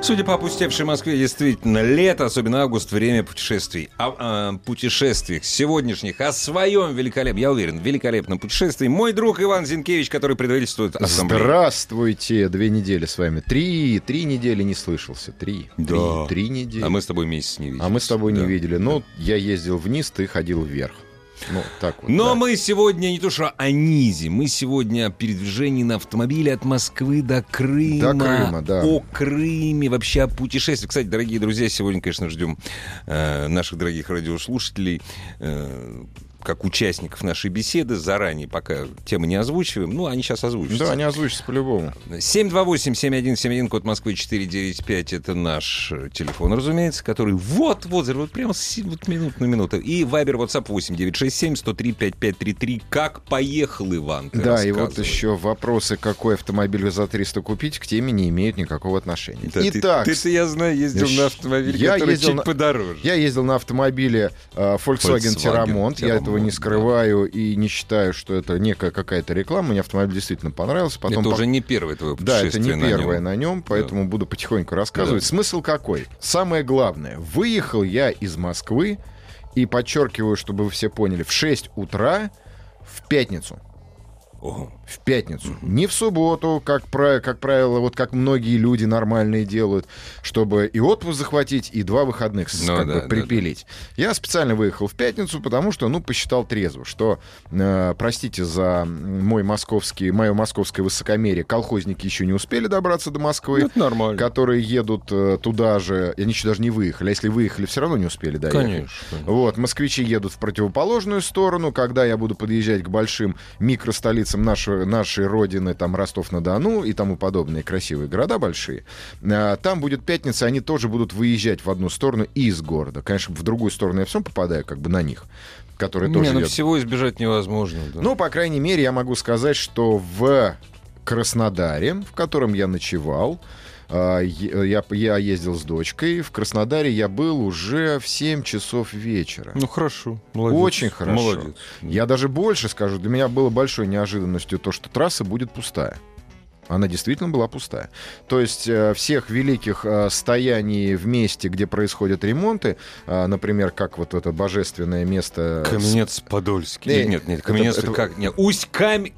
Судя по опустевшей Москве, действительно, лето, особенно август, время путешествий. О, о путешествиях сегодняшних, о своем великолепном, я уверен, великолепном путешествии. Мой друг Иван Зинкевич, который предводительствует ассамблею. Здравствуйте, две недели с вами. Три, три недели не слышался. Три. Да. Три, три недели. А мы с тобой месяц не видели. А мы с тобой Да. не видели. Ну, я ездил вниз, ты ходил вверх. Ну, так вот. Но да. мы сегодня не то что о низе, мы сегодня о передвижении на автомобиле от Москвы до Крыма. До Крыма, да. О Крыме, вообще о путешествии. Кстати, дорогие друзья, сегодня, конечно, ждем э, наших дорогих радиослушателей э, как участников нашей беседы. Заранее пока темы не озвучиваем. Ну, они сейчас озвучатся. Да, они озвучатся по-любому. 728-7171, код Москвы 495, это наш телефон, разумеется, который вот-вот, вот прямо с- вот минут на минуту. И Вайбер, WhatsApp 8967-103-5533. Как поехал, Иван? ты Да, и вот еще вопросы, какой автомобиль за 300 купить, к теме не имеют никакого отношения. Да, ты- Итак, ты-то, я знаю, ездил на автомобиле, я который ездил чуть на- подороже. Я ездил на автомобиле э, Volkswagen Volkswagen Тирамонт. Я этого не скрываю и не считаю, что это некая какая-то реклама. Мне автомобиль действительно понравился. Потом это уже не первое твое Да, путешествие это не на первое нем. на нем, поэтому буду потихоньку рассказывать. Да. Смысл какой? Самое главное. Выехал я из Москвы, и подчеркиваю, чтобы вы все поняли, в 6 утра в пятницу. Ого. В пятницу. Не в субботу, как, как правило, вот как многие люди нормальные делают, чтобы и отпуск захватить, и два выходных Ну как да, бы да, припилить. Я специально выехал в пятницу, потому что, ну, посчитал трезво, что, э, простите за мой московский, мое московское высокомерие, колхозники еще не успели добраться до Москвы. Это нормально. Которые едут э, туда же, они еще даже не выехали, а если выехали, все равно не успели доехать. Конечно. Вот, москвичи едут в противоположную сторону. Когда я буду подъезжать к большим микростолицам нашего, нашей родины, там Ростов-на-Дону и тому подобные красивые города большие, а, там будет пятница, они тоже будут выезжать в одну сторону из города. Конечно, в другую сторону я все попадаю как бы на них, которые тоже Не, ну едут. всего избежать невозможно. да. Ну, по крайней мере, я могу сказать, что в Краснодаре, в котором я ночевал, я, я ездил с дочкой. В Краснодаре я был уже в 7 часов вечера. Ну, хорошо. Молодец. Очень хорошо. Молодец. Я даже больше скажу, для меня было большой неожиданностью то, что трасса будет пустая. Она действительно была пустая. То есть э, всех великих э, стояний в месте, где происходят ремонты, э, например, как вот это божественное место... Каменец Подольский. Или нет, нет, это- Каменец это- как? Нет, Усть Камень.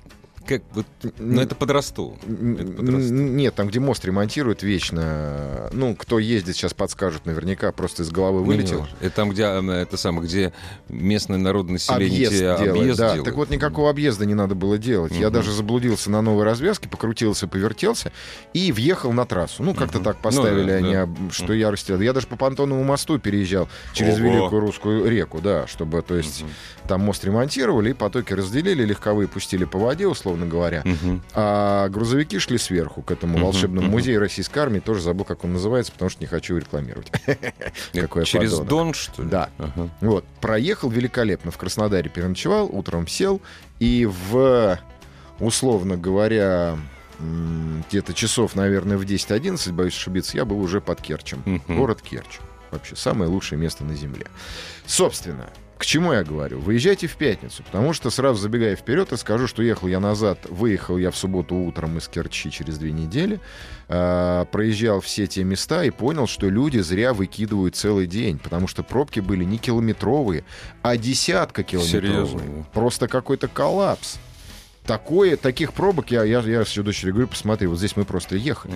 Как вот, ну это под Ростовом. Н- Это под Ростовом. н- Нет, там, где мост ремонтируют вечно. Ну, кто ездит, сейчас подскажут наверняка, просто из головы Ну, вылетел. не важно. Это там, где э, это самое, где местное народное население Объезд делает, объезд да. делает. Так вот, никакого объезда не надо было делать. Я Мгм. даже заблудился на новой развязке, покрутился, повертелся и въехал на трассу. Ну, как-то Мгм. так Ну поставили да, они, да. что я растерял. Я даже по понтонному мосту переезжал через Ого. Великую Русскую реку, да, чтобы, то есть, Мгм. там мост ремонтировали, и потоки разделили, легковые пустили по воде, условно говоря. Мгм. А грузовики шли сверху к этому Мгм, волшебному мгм. музею российской армии. Тоже забыл, как он называется, потому что не хочу рекламировать. Через. Дон, что ли? Да. Вот, проехал великолепно. В Краснодаре переночевал, утром сел. И в, условно говоря, где-то часов, наверное, в 10-11, боюсь ошибиться, я был уже под Керчем. Мгм. Город Керчь. Вообще самое лучшее место на Земле. Собственно, к чему я говорю? Выезжайте в пятницу, потому что сразу забегая вперед, расскажу, что ехал я назад, выехал я в субботу утром из Керчи через две недели, а, проезжал все те места и понял, что люди зря выкидывают целый день, потому что пробки были не километровые, а десятка километровые. Серьезно? Просто какой-то коллапс. Такое, таких пробок, я, я, я все дочери говорю, посмотри, вот здесь мы просто ехали,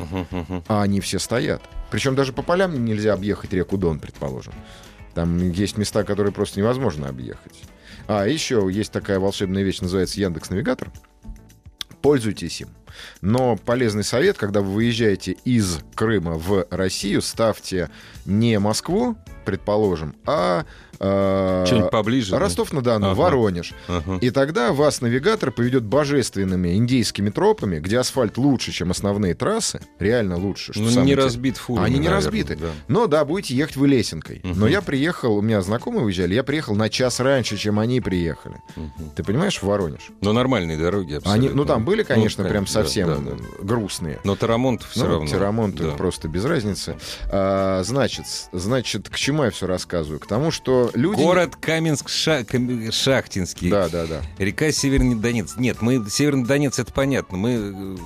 а они все стоят. Причем даже по полям нельзя объехать реку Дон, предположим. Там есть места, которые просто невозможно объехать. А еще есть такая волшебная вещь, называется Яндекс Навигатор. Пользуйтесь им. Но полезный совет, когда вы выезжаете из Крыма в Россию, ставьте не Москву, предположим, а э, Что-нибудь поближе. Ростов-на-Дону, Ага. Воронеж. Ага. И тогда вас навигатор поведет божественными индейскими тропами, где асфальт лучше, чем основные трассы, реально лучше. Что Ну, не интересное. разбит фурами, Они не наверное, разбиты. да. Но да, будете ехать вы лесенкой. Мгм. Но я приехал, у меня знакомые уезжали, я приехал на час раньше, чем они приехали. Мгм. Ты понимаешь, в Воронеж? Но нормальные дороги абсолютно. Они, ну там были, конечно, Ну, прям да, совсем да, да. грустные. Но Тарамонт все Ну, равно. Тирамонт да. просто без разницы. А, значит, значит, к чему я все рассказываю? К тому, что люди... Город Каменск-Шахтинский. Да, да, да. Река Северный Донец. Нет, мы Северный Донец, это понятно. Мы э,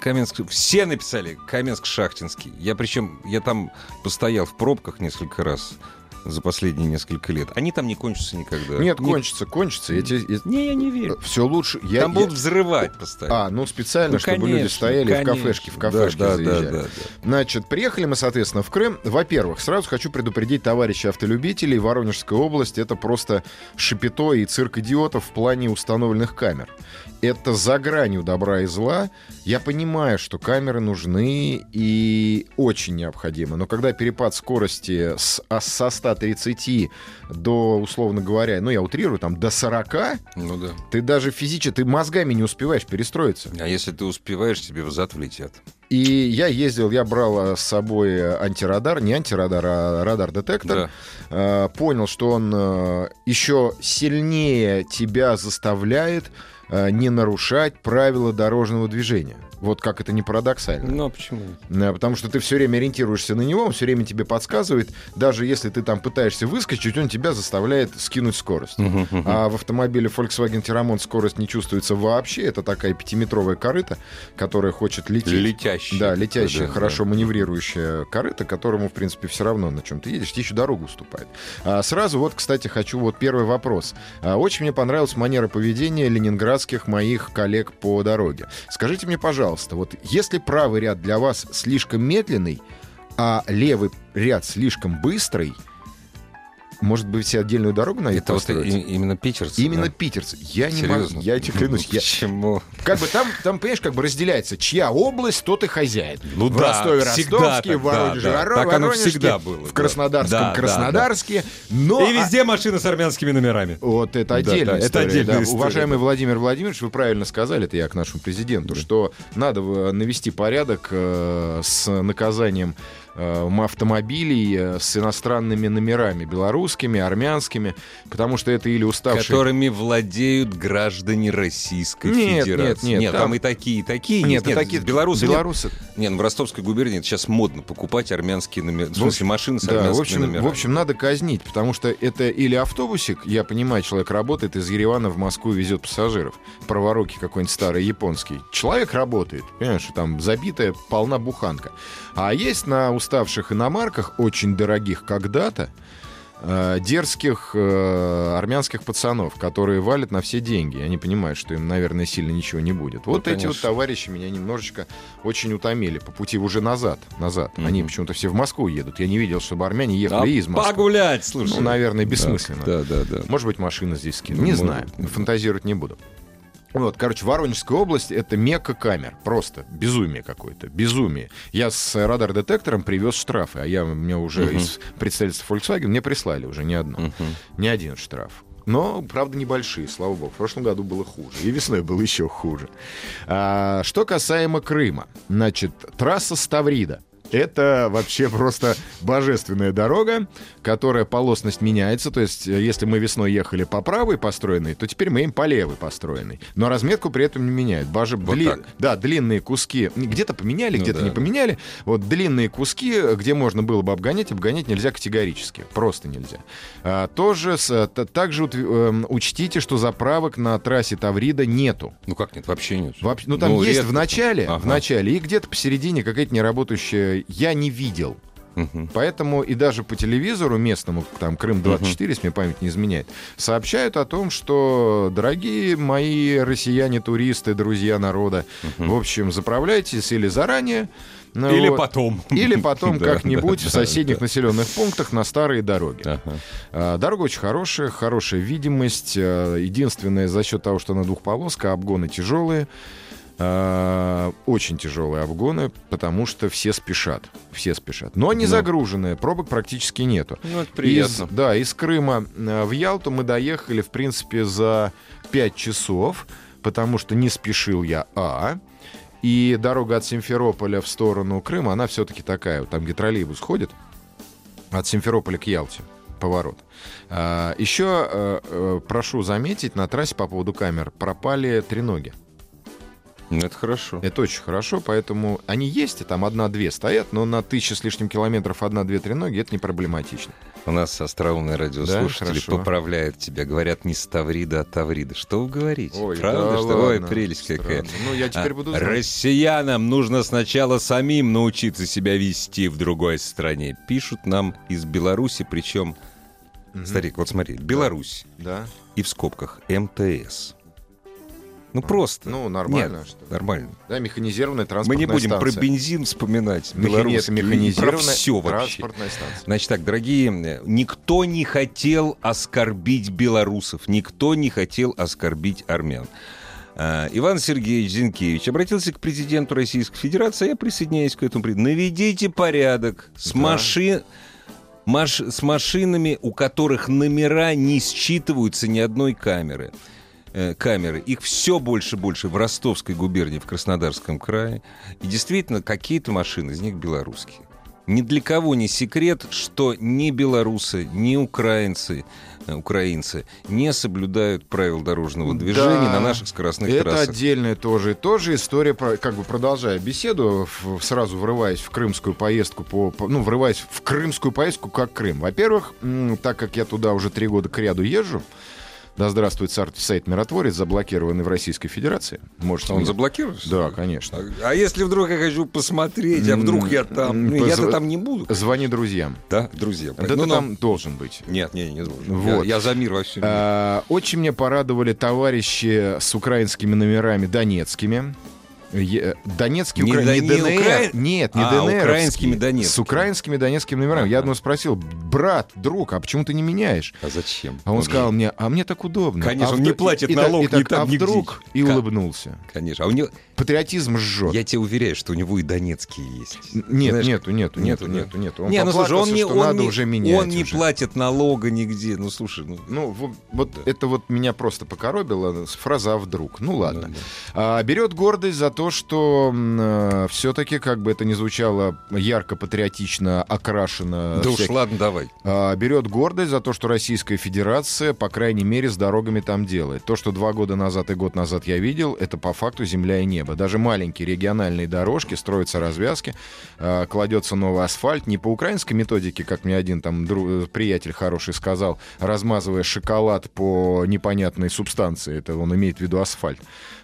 Каменск... Все написали Каменск-Шахтинский. Я причем, я там постоял в пробках несколько раз за последние несколько лет. Они там не кончатся никогда. Нет, Не- кончится, кончится. Эти, Не, я не верю. все лучше. Я, Там я- будут взрывать постоянно. А, ну специально, Ну, чтобы люди конечно, стояли в конечно. кафешке, в кафешке да, да, да, да, да. Значит, приехали мы, соответственно, в Крым. Во-первых, сразу хочу предупредить товарищей автолюбителей. Воронежская область — это просто шипито и цирк идиотов в плане установленных камер. Это за гранью добра и зла. Я понимаю, что камеры нужны и очень необходимы. Но когда перепад скорости с, а со 130 до, условно говоря, ну я утрирую, там до 40, Ну да. ты даже физически, ты мозгами не успеваешь перестроиться. А если ты успеваешь, тебе в зад влетят. И я ездил, я брал э, с собой э, антирадар, не антирадар, а радар-детектор. Да. Э, Понял, что он еще сильнее тебя заставляет не нарушать правила дорожного движения. Вот как это не парадоксально. Ну, а почему? Да, потому что ты все время ориентируешься на него, он все время тебе подсказывает. Даже если ты там пытаешься выскочить, он тебя заставляет скинуть скорость. А в автомобиле Volkswagen Tiramont скорость не чувствуется вообще. Это такая пятиметровая корыта, которая хочет лететь. Летящий. Да, летящая, Да, хорошо маневрирующая корыта, которому, в принципе, все равно, на чем ты едешь, тебе еще дорогу уступает. А сразу вот, кстати, хочу вот первый вопрос. А, очень мне понравилась манера поведения ленинградских моих коллег по дороге. Скажите мне, пожалуйста, вот если правый ряд для вас слишком медленный, а левый ряд слишком быстрый, может быть, себе отдельную дорогу на Это вот построить? и- именно питерцы. Именно да? питерцы. Я не могу, Серьезно? я тебе клянусь, я, Почему? как бы там, там, понимаешь, как бы разделяется, чья область, тот и хозяин. Ну в да, Ростове Ростовске, в Воронеже да, да. Так оно всегда было, в да. Краснодарском Да, да, Краснодарске. Но И везде машины с армянскими номерами. вот это Да, отдельная да, это отдельная да. Уважаемый да. Владимир Владимирович, вы правильно сказали, это я к нашему президенту, что надо навести порядок э, с наказанием автомобилей э, с иностранными номерами, белорусскими, армянскими, потому что это или уставшие... Которыми владеют граждане Российской Нет, Федерации. нет, нет, там, там- и такие, и такие. Нет, есть. и такие белорусы. белорусы. Нет, Нет, ну, в Ростовской губернии это сейчас модно покупать армянские номера. В смысле, машины с Да, армянскими в общем, номерами. в общем, надо казнить, потому что это или автобусик, я понимаю, человек работает из Еревана в Москву везет пассажиров, праворуки какой-нибудь старый японский. Человек работает, понимаешь, там забитая, полна буханка. А есть на уставших иномарках, очень дорогих когда-то, э, дерзких э, армянских пацанов, которые валят на все деньги. Они понимают, что им, наверное, сильно ничего не будет. Вот эти вот товарищи меня немножечко очень утомили по пути уже назад. назад. Они Мгм. почему-то все в Москву едут. Я не видел, чтобы армяне ехали из Москвы. погулять, слушай. Ну, наверное, бессмысленно. Да, да, да. Может быть, машина здесь скинут. Не Может знаю. Фантазировать не буду. Вот, короче, Воронежская область — это мекка камер. Просто безумие какое-то. Безумие. Я с радар-детектором привез штрафы, а я, мне уже Мгм. из представительства Volkswagen мне прислали уже не одно. Мгм. Не один штраф. Но, правда, небольшие, слава богу. В прошлом году было хуже. И весной было еще хуже. А, что касаемо Крыма. Значит, трасса Ставрида. Это вообще просто божественная дорога, которая полосность меняется. То есть, э, если мы весной ехали по правой построенной, то теперь мы им по левой построенной. Но разметку при этом не меняют. Боже, Вот дли-. Да, длинные куски. Где-то поменяли, Ну где-то да. не поменяли. Вот длинные куски, где можно было бы обгонять, обгонять нельзя категорически. Просто нельзя. А, тоже с- т- также эм, учтите, что заправок на трассе Таврида нету. Ну как нет, вообще нет. Вообще, ну там есть редко. в начале, Ага. в начале, и где-то посередине какая-то неработающая. Я не видел. Мгм. Поэтому и даже по телевизору местному, там Крым-24, если мне память не изменяет, сообщают о том, что, дорогие мои россияне-туристы, друзья народа, в общем, заправляйтесь или заранее, ну Или вот, потом. или потом Да, как-нибудь да, в да, соседних населенных пунктах на старые дороги. Ага. А, Дорога очень хорошая, хорошая видимость. А, Единственное, за счет того, что она двухполоска, обгоны тяжелые. А, Очень тяжелые обгоны, потому что все спешат. Все спешат. Но они Ну. загруженные, пробок практически нету. Ну, это Из, приятно. да, из Крыма э, в Ялту мы доехали, в принципе, за 5 часов, потому что не спешил я, а... И дорога от Симферополя в сторону Крыма, она все-таки такая, вот там где троллейбус ходит, от Симферополя к Ялте поворот. А, еще э, э, прошу заметить, на трассе по поводу камер пропали треноги. Это хорошо. Это очень хорошо, поэтому они есть, и там одна-две стоят, но на тысячу с лишним километров одна-две треноги это не проблематично. У нас остроумные радиослушатели хорошо. поправляют тебя. Говорят не Ставрида, а Таврида. Что вы говорите? Ой, Правда, да что? Ой, прелесть какая. Странно. Ну, я теперь А, буду знать. Россиянам нужно сначала самим научиться себя вести в другой стране. Пишут нам из Беларуси, причем... Старик, вот смотри, Беларусь Да? и в скобках МТС. Ну просто. Ну, нормально, Нет, что ли. нормально. Да, механизированная Мы транспортная не будем про станция. бензин вспоминать. Механи- механизированная про все вообще. станция. Значит так, дорогие, никто не хотел оскорбить белорусов, никто не хотел оскорбить армян. А, Иван Сергеевич Зинкевич обратился к президенту Российской Федерации, я присоединяюсь к этому. Наведите порядок с, Да. маши- маш- с машинами, у которых номера не считываются ни одной камеры. Э, камеры. Их все больше и больше в Ростовской губернии, в Краснодарском крае. И действительно, какие-то машины из них белорусские. Ни для кого не секрет, что ни белорусы, ни украинцы, э, украинцы не соблюдают правил дорожного движения Да. на наших скоростных Это трассах. отдельная тоже, тоже история, как бы продолжая беседу, сразу врываясь в крымскую поездку, по, ну, врываясь в крымскую поездку как Крым. Во-первых, так как я туда уже три года к ряду езжу, да здравствует сайт, сайт «Миротворец», заблокированный в Российской Федерации. Можете Он мне- заблокируется? Да, конечно. А, а если вдруг я хочу посмотреть, а вдруг я там? Ну, я-то позв- там не буду. Звони друзьям. Да, друзья. Да ну, ты ну. там должен быть. Нет, не, не должен. Вот. Я, я за мир во всем мире. А, Очень меня порадовали товарищи с украинскими номерами донецкими. Е- Донецкий, Не Укра... да- не ДНР. укра- Нет, не А, ДНР. украинскими донецкими. С украинскими донецкими номерами. Я одного спросил, брат, друг, а почему ты не меняешь? А зачем? А он же- сказал мне, а мне так удобно. Конечно, А он не платит и так- налог и так, ни там, а нигде. вдруг и улыбнулся. Конечно. А у него... Патриотизм жжет. Я тебе уверяю, что у него и донецкие есть. Нет, Знаешь, нету, нету, нету, Нету, нету. Он не, ну слушай, он не, что он надо не, уже менять он не уже. платит налога нигде. Ну слушай, ну, Ну, вот, это вот меня просто покоробило. Фраза «а вдруг». Ну, ладно. да, да. А, берет гордость за то, что все-таки, как бы это ни звучало ярко, патриотично, окрашено. Да уж всяким- ладно, давай. а, берет гордость за то, что Российская Федерация, по крайней мере, с дорогами там делает. То, что два года назад и год назад я видел, это по факту земля и небо. Даже маленькие региональные дорожки, строятся развязки, а, кладется новый асфальт. Не по украинской методике, как мне один там дру- приятель хороший сказал, размазывая шоколад по непонятной субстанции. Это он имеет в виду асфальт.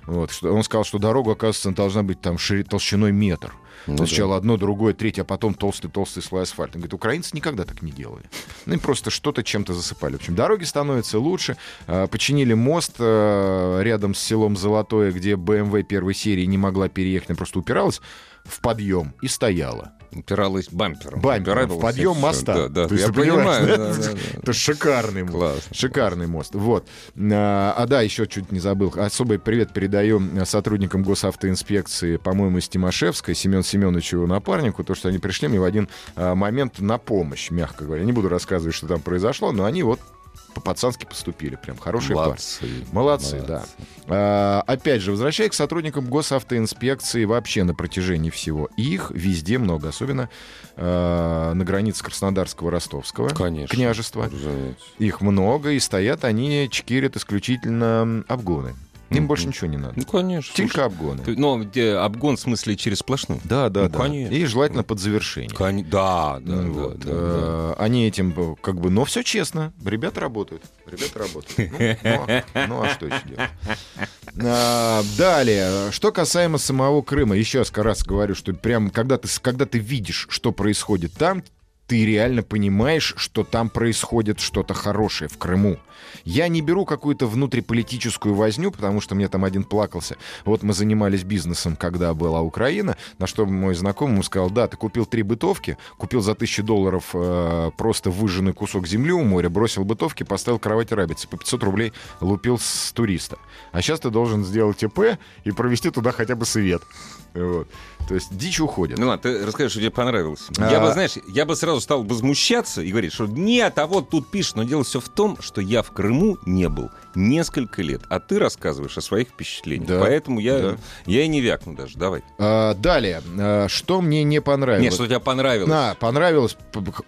Вот, что, он сказал, что дорога, оказывается, должна быть там шири- толщиной метр. Ну Сначала одно, другое, третье, а потом толстый-толстый слой асфальта. Он говорит, украинцы никогда так не делали. Ну, им просто что-то чем-то засыпали. В общем, дороги становятся лучше. А, Починили мост а, рядом с селом Золотое, где BMW первой серии не могла переехать, она просто упиралась в подъем и стояла. Упиралась бампером. Бампером в подъем и всё. моста. Да, да, То есть я понимаю. да? да, да. Это шикарный мост. Классно. Шикарный мост. Вот. А, а да, еще чуть не забыл. Особый привет передаю а, сотрудникам госавтоинспекции, по-моему, из Тимошевской, Семен Семеновичу его напарнику, то, что они пришли мне в один а, момент на помощь, мягко говоря. Не буду рассказывать, что там произошло, но они вот по-пацански поступили. Прям хорошие парни. Молодцы. Молодцы, да. А, опять же, возвращаясь к сотрудникам госавтоинспекции вообще на протяжении всего. Их везде много, особенно а, на границе Краснодарского, Ростовского Конечно. княжества. Разумеется. Их много, и стоят они, чекирят исключительно обгоны. Им Мгм. больше ничего не надо. Ну, конечно. Только обгоны. Ну, обгон в смысле через сплошную? Да, да, Ну, да. конечно. И желательно под завершение. Кони- Да, да, Ну, да, вот. да, да. Э, Они этим э, как бы, но все честно. Ребята работают. Ребята работают. Ну, ну, а- ну, а что еще делать? А, Далее, что касаемо самого Крыма, еще раз говорю, что прям когда ты, когда ты видишь, что происходит там, ты реально понимаешь, что там происходит что-то хорошее в Крыму. Я не беру какую-то внутриполитическую возню, потому что мне там один плакался. Вот мы занимались бизнесом, когда была Украина, на что мой знакомый ему сказал, да, ты купил три бытовки, купил за тысячу долларов э, просто выжженный кусок земли у моря, бросил бытовки, поставил кровать рабицы, по 500 рублей лупил с туриста. А сейчас ты должен сделать ИП и провести туда хотя бы свет. Вот. То есть дичь уходит. Ну ладно, ты расскажи, что тебе понравилось. А- Я бы, знаешь, я бы сразу стал возмущаться и говорить, что нет, а вот тут пишет, но дело все в том, что я в Крыму не был несколько лет, а ты рассказываешь о своих впечатлениях. Да, Поэтому я, да. я и не вякну даже. Давай. А, далее, а, что мне не понравилось? Нет, что тебе понравилось. Да, понравилось.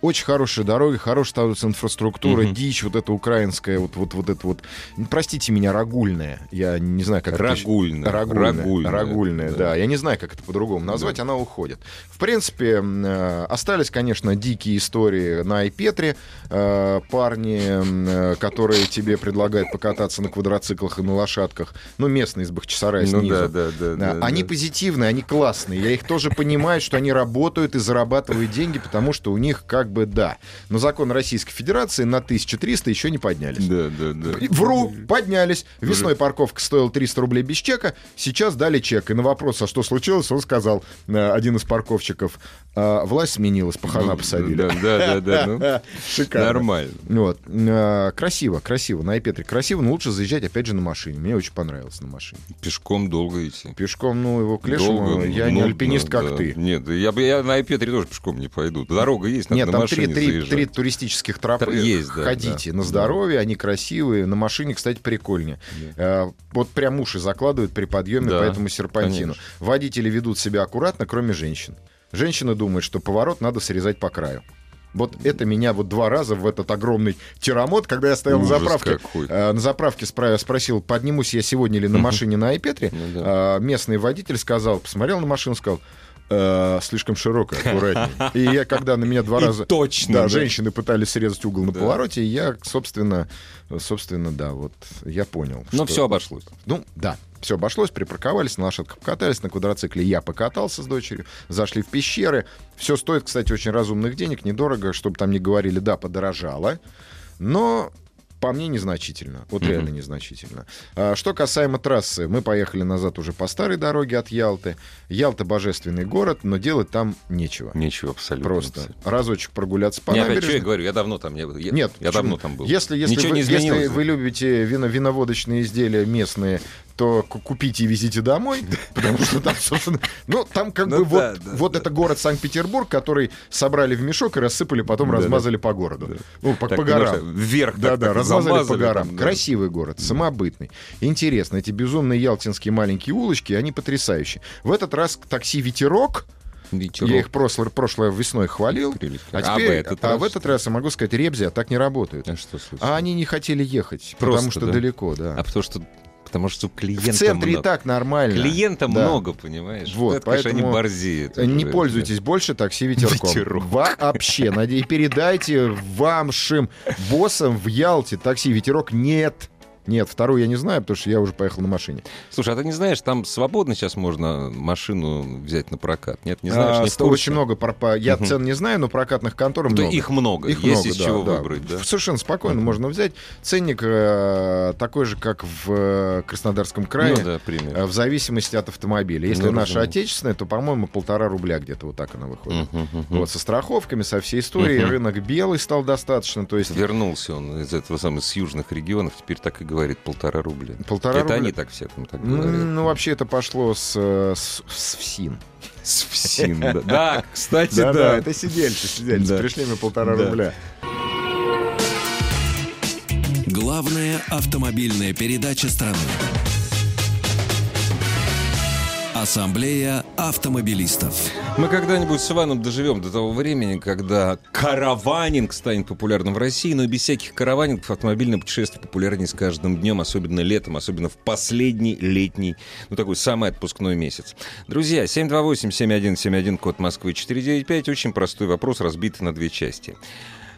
Очень хорошие дороги, хорошая становится инфраструктура, Мгм. дичь, вот эта украинская, вот, вот, вот это вот, простите меня, рагульная. Я не знаю, как это еще- Рагульная. Рагульная, Рагульная, рагульная, да. да. Я не знаю, как это по-другому назвать, она уходит. В принципе, э, остались, конечно, дикие истории на Айпетре. Э, Парни, э, которые тебе предлагают покататься на квадроциклах и на лошадках. Ну, местные из Бахчисарая Ну снизу. да, да, да. Да, они да. позитивные, они классные. Я их тоже понимаю, что они работают и зарабатывают деньги, потому что у них как бы да. Но закон Российской Федерации на 1300 еще не поднялись. Да, да, да. Вру, поднялись. Весной парковка стоила 300 рублей без чека, сейчас дали чек. И на вопрос, а что случилось, он сказал, э, один из парковщиков, «А, власть сменилась, пахана посадили. Да, да, да, да. ну, Шикарно. Нормально. Вот. Э, Красиво, красиво. На Айпетре красиво, но лучше заезжать, опять же, на машине. Мне очень понравилось на машине. Пешком долго идти. Пешком, ну, его к лешему, Долго, я не ну, альпинист, да, как да. ты. Нет, я я на Айпетре тоже пешком не пойду. Дорога есть, надо Нет, на там машине три, три, три туристических тропы. Тр- есть, да, Ходите да. на здоровье, они красивые. На машине, кстати, прикольнее. Э, вот прям уши закладывают при подъеме Да, по этому серпантину. конечно. Водители ведут себя аккуратно, кроме женщин. Женщины думают, что поворот надо срезать по краю. Вот это меня вот два раза в этот огромный тирамот, когда я стоял на Ужас заправке, какой. э, на заправке спра- спросил, поднимусь я сегодня или на машине на Айпетре. Ну да. А, местный водитель сказал, посмотрел на машину, сказал, «Э, слишком широкая, аккуратнее. И я, когда на меня два И раза... точно, Да, да. женщины пытались срезать угол на Да. повороте, и я, собственно, собственно, да, вот я понял. Но что- все обошлось. Ну, да, все обошлось, припарковались, на лошадках покатались, на квадроцикле я покатался с дочерью, зашли в пещеры. Все стоит, кстати, очень разумных денег, недорого, чтобы там не говорили, да, подорожало, но по мне незначительно, вот Мгм. реально незначительно. А, что касаемо трассы, мы поехали назад уже по старой дороге от Ялты. Ялта божественный город, но делать там нечего. Нечего абсолютно. Просто разочек прогуляться по Не, опять, что набережной. я говорю, я давно там не был. Я- Нет, я почему? давно там был. Если, если, Ничего вы, не если вы любите вино, виноводочные изделия местные, то ку- купите и везите домой, потому что там, собственно, ну, там как Ну бы вот, вот это город Санкт-Петербург, который собрали в мешок и рассыпали, потом размазали по городу. Ну, по, горам. Вверх Да, так- да, так размазали по горам. Красивый город, самобытный. Интересно, эти безумные ялтинские маленькие улочки, они потрясающие. В этот раз такси «Ветерок», Ветерок. я их прошлой, прошлой весной хвалил, Прелесть. а, А в теперь, этот а раз в этот раз я могу сказать, Ребзя так не работают. А что случилось? А они не хотели ехать, Просто, потому что да? далеко, да. А потому что, потому что в клиента центре и много. так нормально. Клиента Да. много, понимаешь? Вот, это, конечно, они поэтому борзеют. Не уже. пользуйтесь больше такси ветерком. Ветерок. Вообще. Надеюсь, передайте вашим боссам в Ялте такси ветерок нет. Нет, вторую я не знаю, потому что я уже поехал на машине. Слушай, а ты не знаешь, там свободно сейчас можно машину взять на прокат? Нет, не знаешь, А, не очень много. пропа- Я Мгм. цен не знаю, но прокатных контор Да много. их много, Их есть много, из да, чего да. выбрать, да? Совершенно спокойно можно взять. Ценник э, такой же, как в э, Краснодарском крае. Ну да, примерно. э, В зависимости от автомобиля. Если Ну, наша отечественная, то, по-моему, полтора рубля где-то вот так она выходит. Мгм, мгм. Вот, со страховками, со всей историей. Рынок белый стал достаточно. То есть Вернулся он из этого самого, с южных регионов, теперь так и говорит, полтора рубля. полтора это рубля. они так всякому так Ну, говорят. ну, вообще это пошло с, с, с ФСИН. С ФСИН, да. Да, кстати, Да, это сидельцы, сидельцы. Пришли мне полтора рубля. Главная автомобильная передача страны. Ассамблея автомобилистов. Мы когда-нибудь с Иваном доживем до того времени, когда караванинг станет популярным в России, но без всяких караванингов автомобильное путешествие популярнее с каждым днем, особенно летом, особенно в последний летний, ну такой самый отпускной месяц. Друзья, 728-7171, код Москвы 495, очень простой вопрос, разбитый на две части.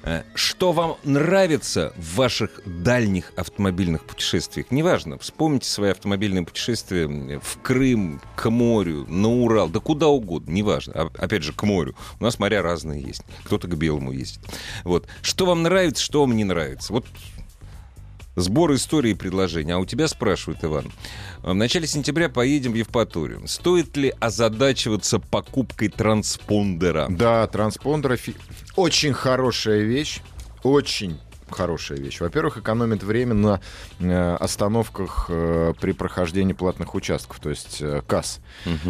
Э, Что вам нравится в ваших дальних автомобильных путешествиях? Неважно, вспомните свои автомобильные путешествия в Крым, к морю, на Урал, да куда угодно, неважно. Опять же, к морю. У нас моря разные есть. Кто-то к белому ездит. Вот. Что вам нравится, что вам не нравится? Вот Сбор истории предложений. А у тебя спрашивают, Иван. В начале сентября поедем в Евпаторию. Стоит ли озадачиваться покупкой транспондера? Да, транспондер офи- очень хорошая вещь. Очень хорошая вещь. Во-первых, экономит время на э, остановках э, при прохождении платных участков, то есть э, касс.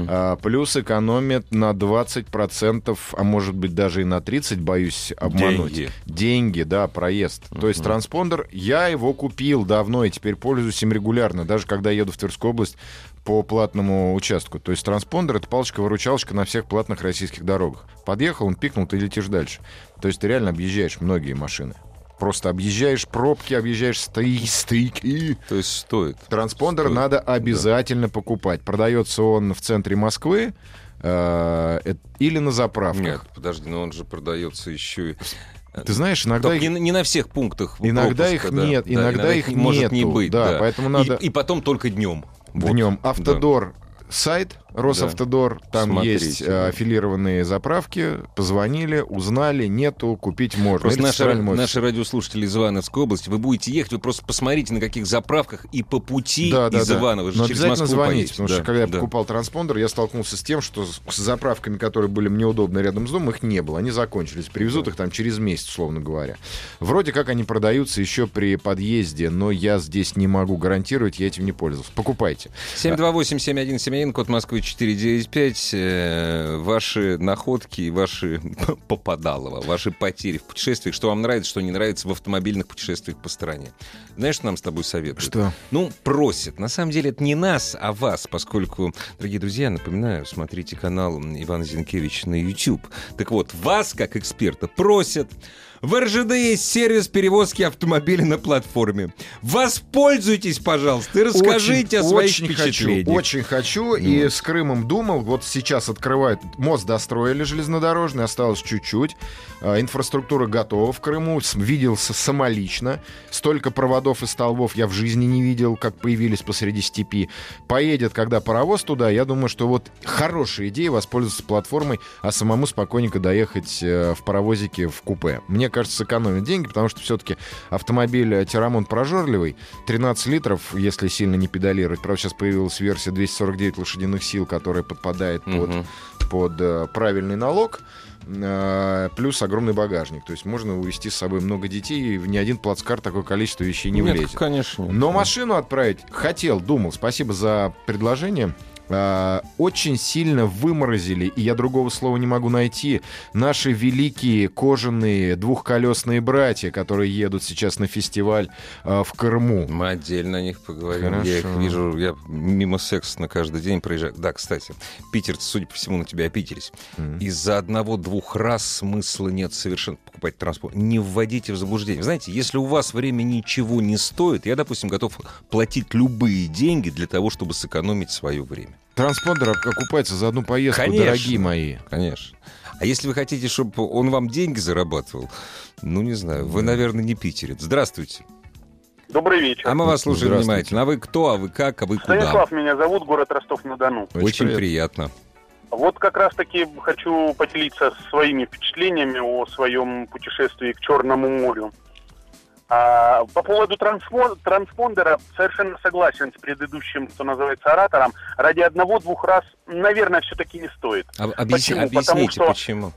А, плюс экономит на 20%, а может быть даже и на 30%, боюсь обмануть. Деньги. Деньги, да, проезд. То есть транспондер, я его купил давно и теперь пользуюсь им регулярно, даже когда еду в Тверскую область по платному участку. То есть транспондер — это палочка-выручалочка на всех платных российских дорогах. Подъехал, он пикнул, ты летишь дальше. То есть ты реально объезжаешь многие машины. Просто объезжаешь пробки, объезжаешь стои- стойки. То есть стоит. Транспондер Стоит. надо обязательно покупать. Продается он в центре Москвы э, э, или на заправках. Нет, подожди, но он же продается еще и... Ты знаешь, иногда Только их- не, не на всех пунктах Иногда пропуска, их да. нет, Да, иногда их может не нету, быть. да, поэтому И- надо- И, потом только днем. днем. Автодор сайт, Росавтодор, там Смотрите, есть э, да. аффилированные заправки, позвонили, узнали, нету, купить можно. Просто наши, наши радиослушатели из Ивановской области, вы будете ехать, вы просто посмотрите, на каких заправках и по пути Да, да, из да. Иваново же Но через обязательно Москву звоните, поедете. потому Да, что когда я да. покупал транспондер, я столкнулся с тем, что с, заправками, которые были мне удобны рядом с домом, их не было. Они закончились. Привезут их там через месяц, условно говоря. Вроде как они продаются еще при подъезде, но я здесь не могу гарантировать, я этим не пользовался. Покупайте. 728-7171, код Москвы 495. Э, Ваши находки, ваши попадалово, ваши потери в путешествиях, что вам нравится, что не нравится в автомобильных путешествиях по стране. Знаешь, что нам с тобой советуют? Что? Ну, просят. На самом деле это не нас, а вас, поскольку, дорогие друзья, напоминаю, смотрите канал Ивана Зинкевич на YouTube. Так вот, вас, как эксперта, просят в РЖД есть сервис перевозки автомобиля на платформе. Воспользуйтесь, пожалуйста, и расскажите о своих очень впечатлениях. Хочу, очень хочу. И с Крымом думал. Вот сейчас открывают. Мост достроили железнодорожный, осталось чуть-чуть. А, Инфраструктура готова в Крыму. С- Видел с- самолично. Столько проводов и столбов я в жизни не видел, как появились посреди степи. Поедет, когда паровоз туда, я думаю, что вот хорошая идея воспользоваться платформой, а самому спокойненько доехать э, в паровозике в купе. Мне кажется, сэкономит деньги, потому что все-таки автомобиль э, Тирамон прожорливый. 13 литров, если сильно не педалировать. Правда, сейчас появилась версия 249 лошадиных сил, которая подпадает под, Мгм. под э, правильный налог. Э, Плюс огромный багажник. То есть можно увезти с собой много детей, и в ни один плацкар такое количество вещей не Нет, влезет. конечно. Но машину отправить хотел, думал. Спасибо за предложение. А, Очень сильно выморозили, и я другого слова не могу найти, наши великие кожаные двухколесные братья, которые едут сейчас на фестиваль а, в Крыму. Мы отдельно о них поговорим. Я их Хорошо. вижу, я мимо секса на каждый день проезжаю. Да, кстати, питерцы, судя по всему, на тебя опитерись. Мгм. Из-за одного-двух раз смысла нет совершенно покупать транспорт. Не вводите в заблуждение. Знаете, если у вас время ничего не стоит, я, допустим, готов платить любые деньги для того, чтобы сэкономить свое время. Транспондер окупается за одну поездку, Конечно. дорогие мои. Конечно. А если вы хотите, чтобы он вам деньги зарабатывал, ну, не знаю, вы, наверное, не питерец. Здравствуйте. Добрый вечер. А мы вас слушаем внимательно. А вы кто, а вы как, а вы куда? Станислав меня зовут, город Ростов-на-Дону. Очень приятно. Вот как раз-таки хочу поделиться своими впечатлениями о своем путешествии к Черному морю. А, по поводу транспондера совершенно согласен с предыдущим, что называется, оратором. Ради одного-двух раз, наверное, все-таки не стоит. А- объясни- Почему? Потому объясните, что- почему.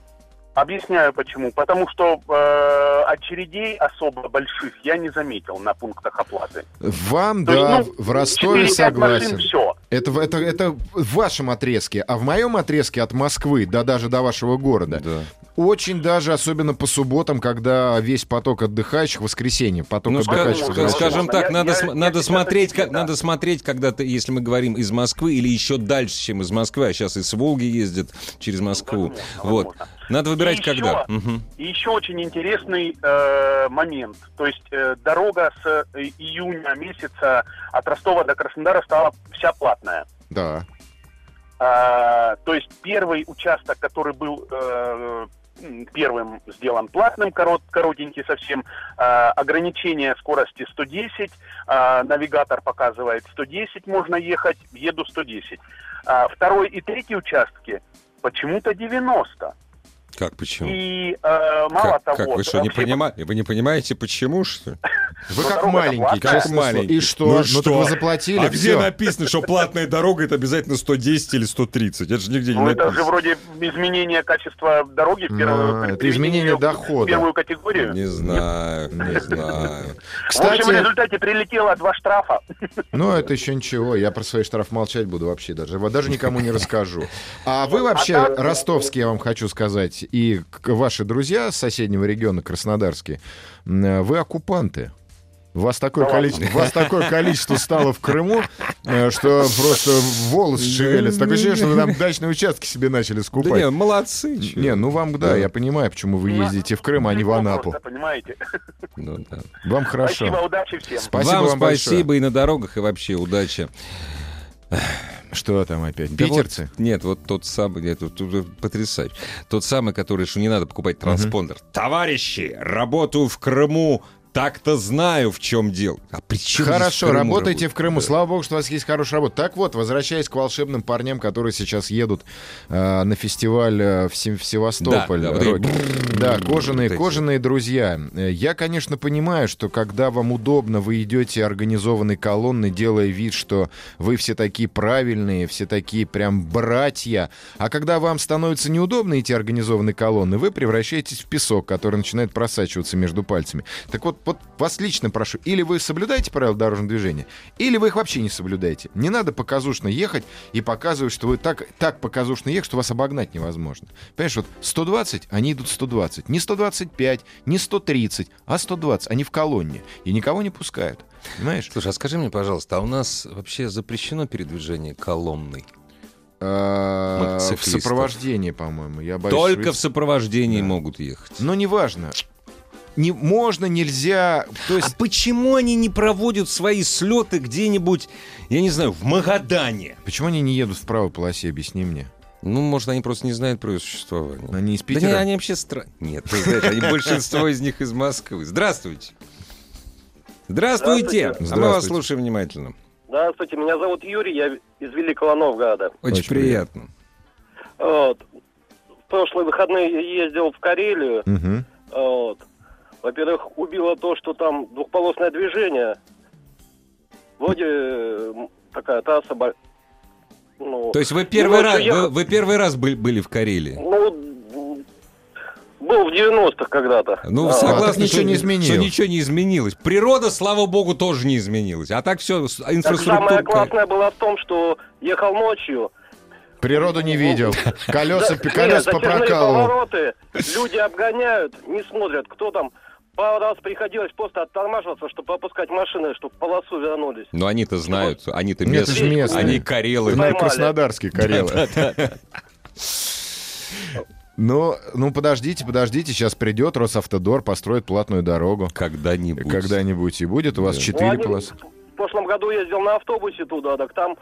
Объясняю почему. Потому что э, очередей особо больших я не заметил на пунктах оплаты. Вам, То есть, да, ну, в Ростове 4-5 машин, согласен. все. Это, в- это, это в вашем отрезке, а в моем отрезке от Москвы, да даже до вашего города, Да. Очень даже, особенно по субботам, когда весь поток отдыхающих, воскресенье, поток Ну, отдыхающих ска- возвращается. скажем так, Я- надо, я- см- я надо сейчас смотреть, как, да. надо смотреть, когда ты, если мы говорим из Москвы или еще дальше, чем из Москвы, а сейчас из Волги ездят через Москву. Возможно, вот. возможно. Надо выбирать И когда. еще- Мгм. И еще очень интересный э, момент. То есть э, дорога с э, июня месяца от Ростова до Краснодара стала вся платная. Да. А, то есть первый участок, который был э, первым сделан платным, корот, коротенький совсем. А, ограничение скорости 110, а, навигатор показывает 110 можно ехать, еду 110. А, второй и третий участки почему-то 90. Как, почему? И э, мало как, того... как, вы что, не вообще понимаете? Вы не понимаете, почему, что ли? Вы Ну, как маленький, Как маленький. И что? Ну Ну, что? вы заплатили, А где написано, что платная дорога это обязательно 110 или 130? Это же нигде не Ну, это же написано. вроде изменение качества дороги в первую, А, это изменение в дохода. первую категорию. Не знаю, не знаю. В общем, в Кстати, результате прилетело два штрафа. ну это еще ничего, я про свои штрафы молчать буду вообще даже, даже никому не расскажу. А вы вообще, А так- ростовские, я вам хочу сказать, и к- ваши друзья с соседнего региона, краснодарские, м, вы оккупанты. Вас такое, Да количество, вас такое количество стало в Крыму, э, что просто волосы шевелятся. Такое ощущение, что вы там дачные участки себе начали Да скупать. не, молодцы. чё. Не, ну вам, да, Да. я понимаю, почему вы ездите в Крым, а не в Анапу. понимаете. Ну да. Вам хорошо. Спасибо, удачи всем. Спасибо вам, вам большое. спасибо и на дорогах, и вообще удачи. Что там опять? Да Питерцы? вот- нет, вот тот самый, нет, тут, тут потрясающе. Тот самый, который, что не надо покупать транспондер. Товарищи, работаю в Крыму, так-то знаю, в чем дело. А при чем Хорошо, в работайте работать? в Крыму. Да. Слава богу, что у вас есть хорошая работа. Так вот, возвращаясь к волшебным парням, которые сейчас едут э, на фестиваль э, в, Сем- в Севастополь. Да, да, вот Да, кожаные, кожаные друзья. Я, конечно, понимаю, что когда вам удобно, вы идете организованной колонной, делая вид, что вы все такие правильные, все такие прям братья. А когда вам становится неудобно идти организованной колонной, вы превращаетесь в песок, который начинает просачиваться между пальцами. Так вот, вот вас лично прошу, или вы соблюдаете правила дорожного движения, или вы их вообще не соблюдаете. Не надо показушно ехать и показывать, что вы так, так показушно ехать, что вас обогнать невозможно. Понимаешь, вот 120, они идут 120. Не 125, не 130, а 120. Они в колонне. И никого не пускают. Понимаешь? Слушай, а скажи мне, пожалуйста, а у нас вообще запрещено передвижение колонной? А, В сопровождении, по-моему. Я боюсь, Только в сопровождении могут ехать. Но неважно. Не, можно, нельзя. То А есть почему они не проводят свои слеты где-нибудь, я не знаю, в Магадане? Почему они не едут в правой полосе, объясни мне. Ну, может, они просто не знают про ее существование. Они из Да Питера? не, они вообще странные. Нет, ты знаешь, они большинство из них из Москвы. Здравствуйте. Здравствуйте. Здравствуйте. А мы вас слушаем внимательно. Здравствуйте, меня зовут Юрий, я из Великого Новгорода. Очень, Очень приятно. Вот. В прошлые выходные ездил в Карелию. Мгм. Вот. Во-первых, убило то, что там двухполосное движение. Вроде такая трасса... Ну, То есть вы первый, ночью раз, ехал- вы, вы первый раз были, были в Карелии? ну, был в 90-х когда-то. Ну, А, согласны, так ничего что, не изменилось. что ничего не изменилось. Природа, слава богу, тоже не изменилась. А так все, Так инфраструктура... самое классное было в том, что ехал ночью. Природу не видел. Колеса, колеса затяжные попрокалывал. повороты, люди обгоняют, не смотрят, кто там. Пару раз приходилось просто оттормаживаться, чтобы пропускать машины, чтобы в полосу вернулись. Но они-то знают, они-то Нет, это местные. же местные. Они карелы. Ну, Поймали. краснодарские карелы. Ну, ну, подождите, подождите, сейчас придет Росавтодор, построит платную дорогу. Когда-нибудь. Когда-нибудь и будет. У вас Да. Ну, четыре они полосы. В прошлом году ездил на автобусе туда, так там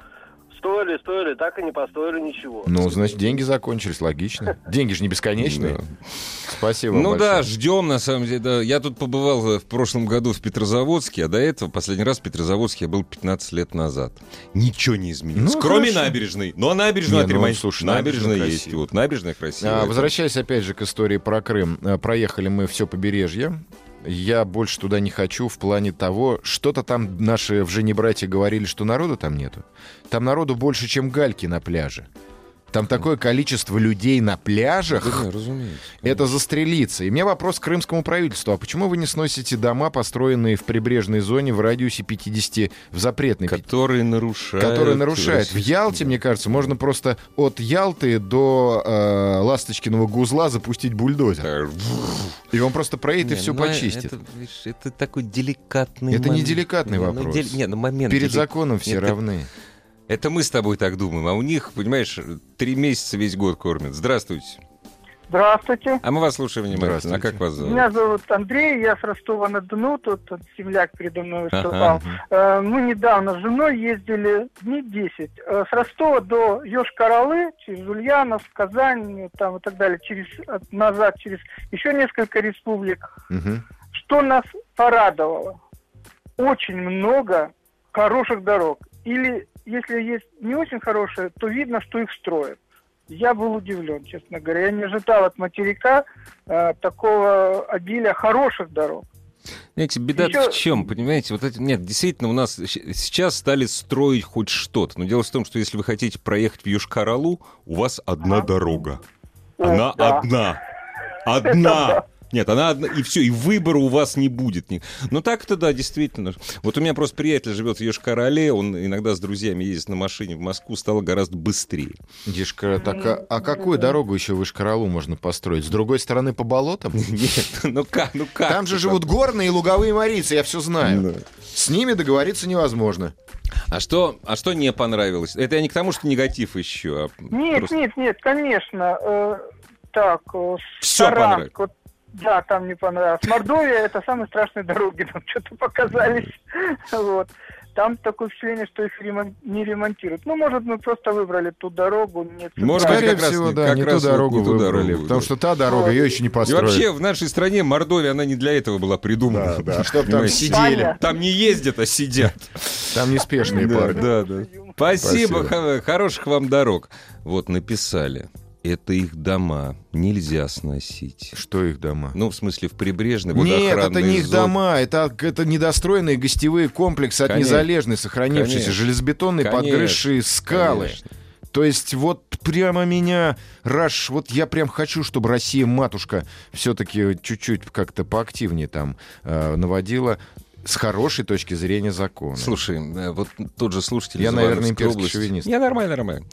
строили, строили, так и не построили ничего. Ну, значит, деньги закончились, логично. Деньги же не бесконечные. Спасибо Ну да, ждем, на самом деле. Я тут побывал э, в прошлом году в Петрозаводске, а до этого последний раз в Петрозаводске я был 15 лет назад. Ничего не изменилось. Ну, кроме набережной. Но набережную ну, отремонтировали. слушай, набережная есть. Вот, набережная красивая. А, Возвращаясь опять же к истории про Крым. А, Проехали мы все побережье. Я больше туда не хочу в плане того, что-то там наши в Жене братья говорили, что народу там нету. Там народу больше, чем гальки на пляже. Там такое количество людей на пляжах. Да, разумеется. Это застрелиться. И у меня вопрос к крымскому правительству. А почему вы не сносите дома, построенные в прибрежной зоне в радиусе 50, в запретной Которые нарушают. которые нарушают. В Ялте, мне кажется, можно просто от Ялты до э, Ласточкиного гузла запустить бульдозер. Э, И он просто проедет и Не, все ну, почистит. Это, это такой деликатный Это не момент. деликатный Не, ну, вопрос. дели- Не, ну момент. Перед дели- законом все Нет, равны. Это мы с тобой так думаем, а у них, понимаешь, три месяца весь год кормят. Здравствуйте. Здравствуйте. А мы вас слушаем внимательно. А Здравствуйте. как вас зовут? Меня зовут Андрей, я с Ростова-на-Дону, тут вот земляк передо мной Ага. выступал. Э, Мы недавно с женой ездили дней 10. Э, С Ростова до Йошкар-Олы, через Ульяновск, Казань там, и так далее, через, от- назад через еще несколько республик. Мгм. Что нас порадовало? Очень много хороших дорог. Или если есть не очень хорошие, то видно, что их строят. Я был удивлен, честно говоря. Я не ожидал от материка э, такого обилия хороших дорог. Знаете, беда Ещё- в чем, понимаете? Вот это, нет, действительно, у нас сейчас стали строить хоть что-то. Но дело в том, что если вы хотите проехать в Йошкар-Олу, у вас одна Ага. дорога. О, Она да. одна. Одна. Нет, она одна, и все, и выбора у вас не будет. Ну так-то да, действительно. Вот у меня просто приятель живет в Йошкар-Оле, он иногда с друзьями ездит на машине в Москву, стало гораздо быстрее. Дишка, так, а, а какую дорогу еще в Ишкаралу можно построить? С другой стороны по болотам? Нет, ну как, ну как? Там же живут горные и луговые марийцы, я все знаю. Да. С ними договориться невозможно. А что, а что не понравилось? Это я не к тому, что негатив еще. а Нет, просто- нет, нет, конечно. Э, так, э, Всё Саранск, понравилось. вот, да, там не понравилось. Мордовия это самые страшные дороги, нам что-то показались. Вот. Там такое впечатление, что их ремон- не ремонтируют. Ну, может, мы просто выбрали ту дорогу. Не Может Скорее как раз всего, не- да, как не ту раз вот дорогу не ту выбрали. дорогу, Потому да. что та дорога, ее еще не И построили. вообще в нашей стране Мордовия, она не для этого была придумана. Да, да, чтоб там сидели. Там не ездят, а сидят. Там неспешные парни. да, да. Спасибо, Спасибо. хо- хороших вам дорог. Вот написали. Это их дома, нельзя сносить. Что их дома? Ну, в смысле, в прибрежной Нет, это водоохранной не их зоне. дома, это, это недостроенные гостевые комплексы от Конечно. незалежной, сохранившейся, Конечно. железобетонные Конечно, подгрызшие скалы. Конечно. То есть вот прямо меня, Раш, вот я прям хочу, чтобы Россия-матушка все-таки чуть-чуть как-то поактивнее там э, наводила с хорошей точки зрения закона. Слушай, э, вот тот же слушатель Я, наверное, имперский шовинист. Я нормально, нормально.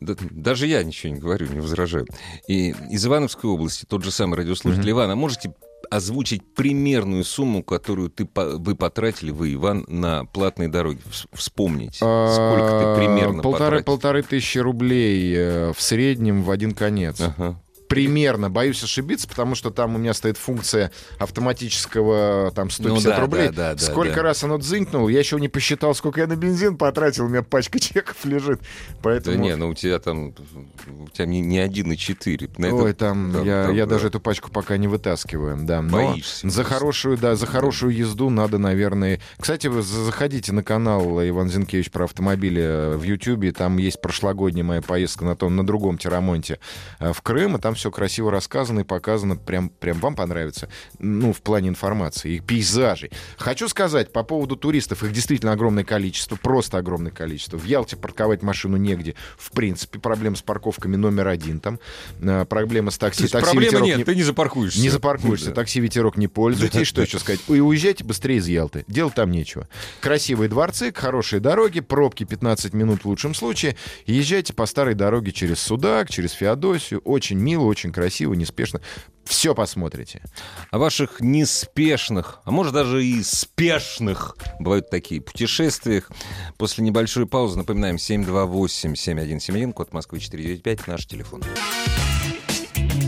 Да- даже я ничего не говорю, не возражаю. И из Ивановской области тот же самый радиослушатель Иван, а можете озвучить примерную сумму, которую ты, вы потратили, вы, Иван, на платные дороги? Вс- Вспомните, сколько ты примерно А, полторы, потратил. полторы тысячи рублей э, в среднем в один конец. Ага. Примерно, боюсь ошибиться, потому что там у меня стоит функция автоматического там 150 Ну да, рублей. да, да, да, сколько да. раз оно дзынькнуло, я еще не посчитал, сколько я на бензин потратил, у меня пачка чеков лежит. Да Поэтому... не, ну у тебя там, у тебя не, не один и четыре. На это- Ой, там, там- я, там, я да. даже эту пачку пока не вытаскиваю, да. Но Боишься за хорошую, да, за хорошую езду надо, наверное. Кстати, вы за- заходите на канал Иван Зинкевич про автомобили э, в Ютьюбе. Там есть прошлогодняя моя поездка на том, на другом Тирамонте э, в Крым, и там все красиво рассказано и показано. Прям, прям вам понравится. Ну, в плане информации и пейзажей. Хочу сказать по поводу туристов. Их действительно огромное количество, просто огромное количество. В Ялте парковать машину негде. В принципе, проблема с парковками номер один там. Э, Проблема с То такси. есть такси проблемы нет, не- ты не запаркуешься. не запаркуешься, Да. такси ветерок не пользуйтесь. Что еще сказать? И уезжайте быстрее из Ялты. Делать там нечего. Красивые дворцы, хорошие дороги, пробки 15 минут в лучшем случае. Езжайте по старой дороге через Судак, через Феодосию. Очень мило, очень красиво, неспешно. Все посмотрите. О ваших неспешных, а может даже и спешных, бывают такие, путешествиях. После небольшой паузы напоминаем 728-7171, код Москвы 495, наш телефон.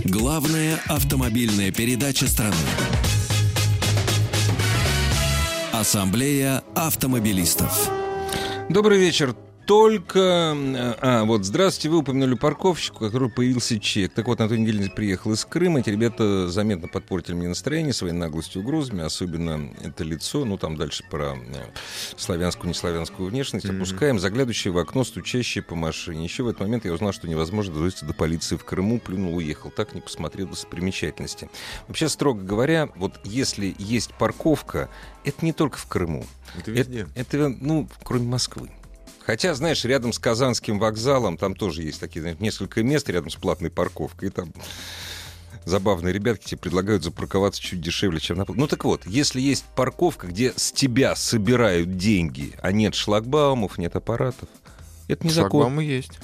Главная автомобильная передача страны. Ассамблея автомобилистов. Добрый вечер. Только... э, А, вот, здравствуйте, вы упомянули парковщику, у которого появился чек. Так вот, на той неделе приехал из Крыма. Эти ребята заметно подпортили мне настроение своей наглостью и угрозами. Особенно это лицо, ну, там дальше про э, славянскую, неславянскую внешность. Опускаем, заглядывающие в окно, стучащие по машине. Еще в этот момент я узнал, что невозможно дозвониться до полиции в Крыму. Плюнул, уехал. Так не посмотрел достопримечательности. Вообще, строго говоря, вот если есть парковка, это не только в Крыму. Это Это, это, ну, кроме Москвы. Хотя, знаешь, рядом с Казанским вокзалом там тоже есть такие, знаешь, несколько мест рядом с платной парковкой. И там забавные ребятки тебе предлагают запарковаться чуть дешевле, чем на... Ну так вот, если есть парковка, где с тебя собирают деньги, а нет шлагбаумов, нет аппаратов, это незаконно. Шлагбаумы есть.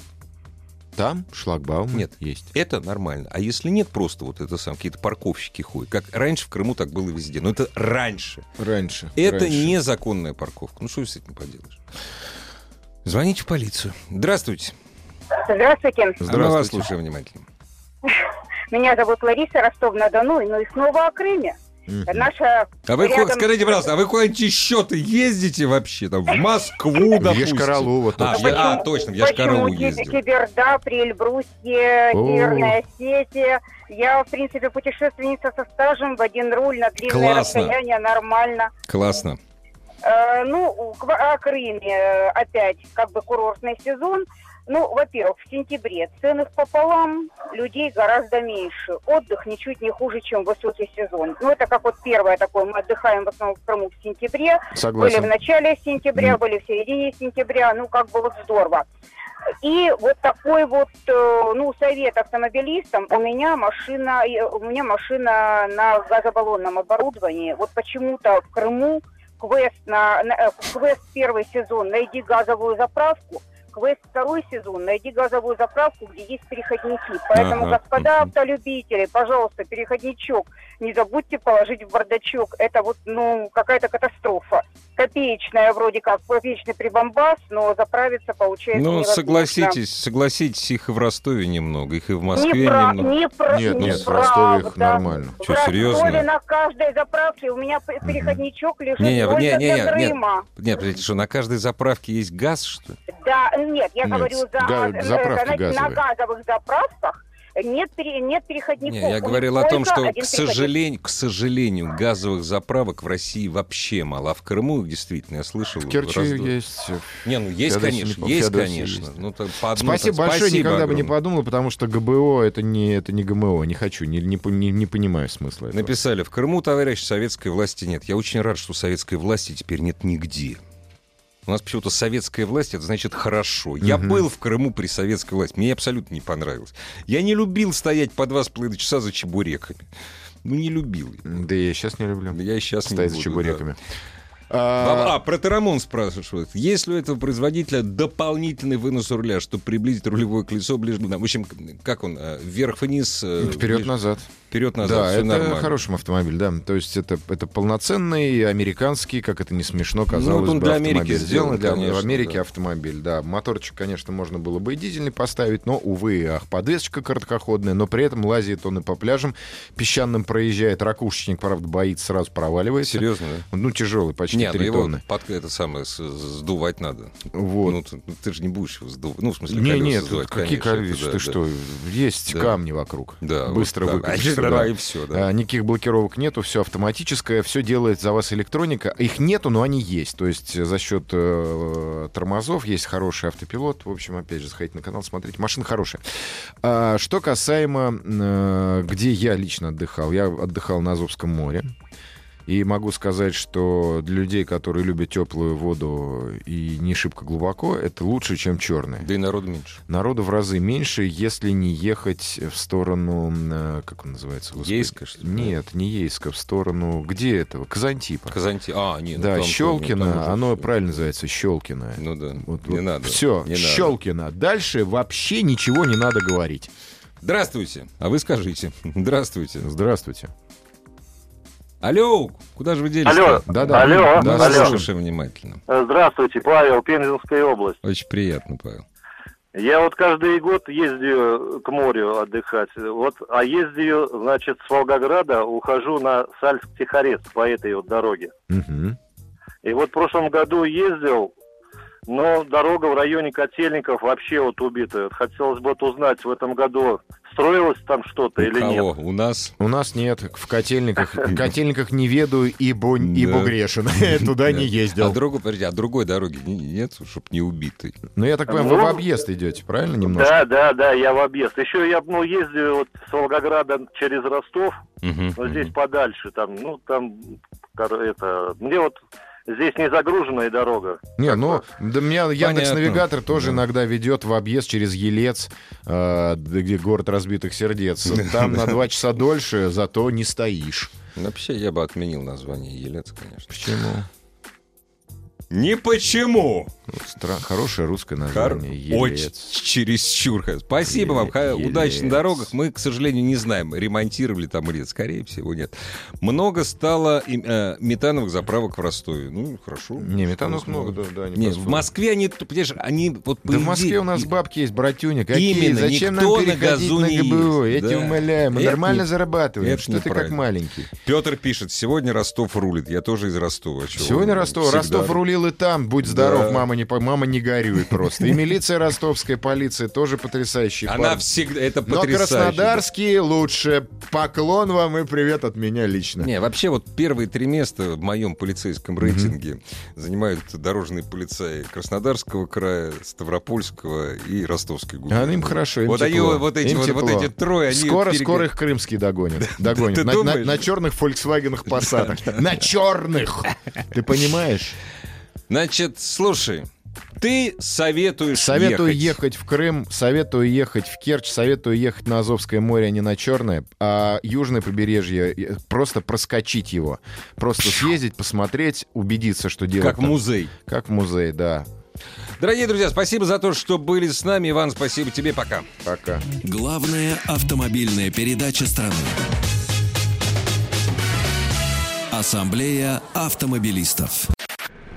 Там шлагбаумы Нет. есть. Это нормально. А если нет, просто вот это сам, какие-то парковщики ходят. Как раньше в Крыму так было везде. Но это раньше. Раньше. Это раньше. незаконная парковка. Ну что с этим поделаешь? Звоните в полицию. Здравствуйте. Здравствуйте. А мы вас Здравствуйте. слушаем внимательно. Меня зовут Лариса Ростов-на-Дону, ну и снова о Крыме. Мгм. Наша А вы, рядом- скажите, пожалуйста, а вы куда-нибудь еще-то ездите вообще? Там, в Москву, В допустим? Ешкаралу, вот А, точно. я- а, точно, в Ешкаралу Почему ездил. Киберда, Прельбрусье. Северная Осетия. Я, в принципе, путешественница со стажем, в один руль на длинное Классно. расстояние, нормально. Классно. Э, ну, о Крыме э, опять как бы курортный сезон. Ну, во-первых, в сентябре цены пополам, людей гораздо меньше. Отдых ничуть не хуже, чем высокий сезон. Ну, это как вот первое такое, мы отдыхаем в основном в Крыму в сентябре, были в Согласен. начале сентября, Мгм. были в середине сентября, ну, как бы вот здорово. И вот такой вот, э, ну, совет автомобилистам. У меня машина, у меня машина на газобаллонном оборудовании. Вот почему-то в Крыму квест на, на- э, квест первый сезон «Найди газовую заправку», квест второй сезон «Найди газовую заправку, где есть переходники». Поэтому, Ага. господа автолюбители, пожалуйста, переходничок не забудьте положить в бардачок. Это вот, ну, какая-то катастрофа. Копеечная вроде как, копеечный прибамбас, но заправиться получается Ну, невозможно. согласитесь, согласитесь, их и в Ростове немного, их и в Москве Не прав- немного. не прав- Нет, не нет, в Ростове их нормально. В Ростове серьезно? на каждой заправке у меня переходничок лежит Не, не, не, не, для не, нет. Крыма. Нет, подождите, что на каждой заправке есть газ, что ли? Да, нет, я Нет, говорю, за, га- заправки на, на газовые. газовых заправках нет, пере- нет переходников. Не, я говорил о том, что, к сожалению, к сожалению, газовых заправок в России вообще мало. А в Крыму их действительно, я слышал. В Керчи раздо- есть. Не, ну есть, Феодосии конечно, не- есть, Феодосии конечно. есть. Ну, так по одной- Спасибо так, большое, никогда бы не огромное. подумал, потому что ГБО это не, это не ГМО, не хочу, не, не, не- не понимаю смысла этого. Написали, в Крыму, товарищ, советской власти нет. Я очень рад, что советской власти теперь нет нигде. У нас почему-то советская власть, это значит хорошо. Я Мгм. был в Крыму при советской власти, мне абсолютно не понравилось. Я не любил стоять по два с половиной часа за чебуреками. Ну, не любил. Да я сейчас не люблю. Я и сейчас не Стоять за буду, чебуреками. А, А, а, про Тарамон спрашивают. Есть ли у этого производителя дополнительный вынос руля, чтобы приблизить рулевое колесо ближе к... В общем, как он, э, вверх-вниз? э, Вперед-назад. Вперед-назад, Да, это нормально. хороший автомобиль, да. То есть это, это полноценный американский, как это не смешно, казалось вот он бы, для Америки автомобиль. сделан, для конечно, в Америке да. автомобиль, да. Моторчик, конечно, можно было бы и дизельный поставить, но, увы, ах, подвесочка короткоходная, но при этом лазит он и по пляжам песчаным проезжает. Ракушечник, правда, боится, сразу проваливается. Серьезно, да? Ну, тяжелый, почти Не, ну 3 его под это самое сдувать надо. Вот. Ну, ты, ты же не будешь его сдувать. Ну, в смысле, Не, колеса нет, сдувать, какие колеса, да, ты да. что, есть Да. камни вокруг. Да, Быстро вот, да. выкатишься, А, да. и все, да. А, никаких блокировок нету, все автоматическое, все делает за вас электроника. Их нету, но они есть. То есть э, за счет э, тормозов есть хороший автопилот. В общем, опять же, заходите на канал, смотрите. Машина хорошая. А, что касаемо, э, где я лично отдыхал. Я отдыхал на Азовском море. И могу сказать, что для людей, которые любят теплую воду и не шибко глубоко, это лучше, чем черная. Да и народу меньше. Народу в разы меньше, если не ехать в сторону, э, как он называется? господи? Ейска, что ли? Нет, не Ейска, в сторону, где этого? Казантипа. Казанти... А, нет. ну да, там- Щелкино, там уже оно всё. правильно называется, Щелкино. Ну да, Вот, не надо. Все, не надо. Щелкино. Дальше вообще ничего не надо говорить. Здравствуйте. А вы скажите. Здравствуйте. Здравствуйте. Алло, куда же вы делись? Алло. Да-да. Алло, Да, Да, алло. слушаем внимательно. Э, Здравствуйте, Павел, Пензенская область. Очень приятно, Павел. Я вот каждый год ездию к отдыхать. Вот, а ездию, значит, с Волгограда ухожу на Сальск-Тихорецк по этой вот дороге. Мгм. И вот в прошлом году ездил, но дорога в районе Котельников вообще вот убитая. Хотелось бы вот узнать, в этом году строилось там что-то или кого? нет. У нас? У нас нет, в котельниках. В котельниках не веду, ибо, ибо грешен. Туда не А ездил. другой, подожди, а другой дороги не- нет, чтобы не убитый. Ну, я так понимаю, вы Ну, в объезд идете, правильно, немножко? Да, да, да, я в объезд. Еще я ну, ездил вот с Волгограда через Ростов, но здесь подальше, там, ну, там, это, мне вот здесь не загруженная дорога. Не, ну, да меня Яндекс Понятно. Навигатор тоже Да. иногда ведет в объезд через Елец, э, где город разбитых сердец. Там на два часа дольше, зато не стоишь. Вообще, я бы отменил название Елец, конечно. Почему? Не почему. Стра- Хорошее русское Хор- название. Очень Елец. чересчур. Спасибо вам. Еле- Ха- Удачи на елец. дорогах. Мы, к сожалению, не знаем, ремонтировали там или нет. Скорее всего, нет. Много стало э, метановых заправок в Ростове. Ну, хорошо. Не, метановых Что много, да, да. не Нет, в. Москве они, понимаешь, они вот Да в идее- Москве у нас бабки есть, братюня. Какие? Именно, Зачем никто нам на переходить на не ГБУ? Я ездит, тебя да. умоляю. Мы Это нормально не- зарабатываем. это Что ты как маленький? Петр пишет, сегодня Ростов рулит. Я тоже из Ростова. Чё Сегодня? Ростов. Всегда. Ростов рулил и там. Будь здоров, Да. мама, не, мама не горюй просто. И милиция ростовская, полиция тоже потрясающие Она парни. всегда... Это Но потрясающе. краснодарские лучше. Поклон вам и привет от меня лично. Не, вообще вот первые три места в моем полицейском рейтинге занимают дорожные полицаи Краснодарского края, Ставропольского и Ростовской губернии. А им хорошо, им вот они, тепло, вот эти, им вот, вот тепло. эти трое, они Скоро, перег- скоро их крымские догонят. Догонят. На, на- на черных Volkswagen Passat. На черных! Ты понимаешь? Значит, слушай, ты советуешь Советую ехать. ехать в Крым, советую ехать в Керчь, советую ехать на Азовское море, а не на Черное, а южное побережье, э, просто проскочить его. Просто съездить, посмотреть, убедиться, что дело Как там. музей. Как музей, да. Дорогие друзья, спасибо за то, что были с нами. Иван, спасибо тебе. Пока. Пока. Главная автомобильная передача страны. Ассамблея автомобилистов.